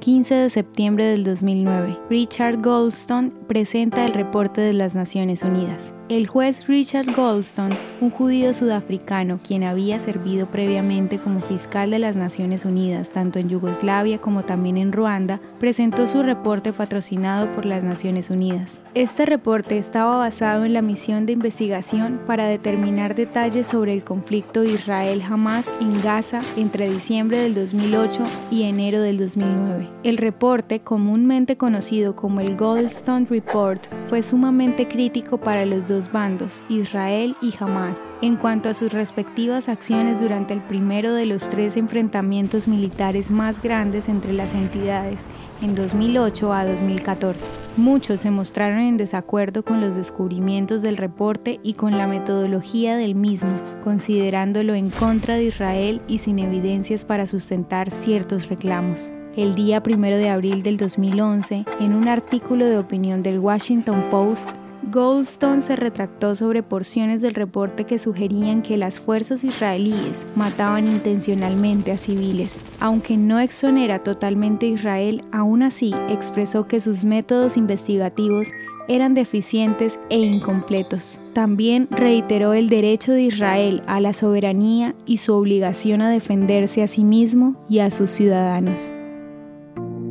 15 de septiembre del 2009, Richard Goldstone presenta el reporte de las Naciones Unidas. El juez Richard Goldstone, un judío sudafricano quien había servido previamente como fiscal de las Naciones Unidas tanto en Yugoslavia como también en Ruanda, presentó su reporte patrocinado por las Naciones Unidas. Este reporte estaba basado en la misión de investigación para determinar detalles sobre el conflicto Israel-Hamas en Gaza entre diciembre del 2008 y enero del 2009. El reporte, comúnmente conocido como el Goldstone Report, fue sumamente crítico para los dos bandos, Israel y Hamas, en cuanto a sus respectivas acciones durante el primero de los tres enfrentamientos militares más grandes entre las entidades en 2008 a 2014. Muchos se mostraron en desacuerdo con los descubrimientos del reporte y con la metodología del mismo, considerándolo en contra de Israel y sin evidencias para sustentar ciertos reclamos el día 1 de abril del 2011, en un artículo de opinión del Washington Post, Goldstone se retractó sobre porciones del reporte que sugerían que las fuerzas israelíes mataban intencionalmente a civiles. Aunque no exonera totalmente a Israel, aún así expresó que sus métodos investigativos eran deficientes e incompletos. También reiteró el derecho de Israel a la soberanía y su obligación a defenderse a sí mismo y a sus ciudadanos.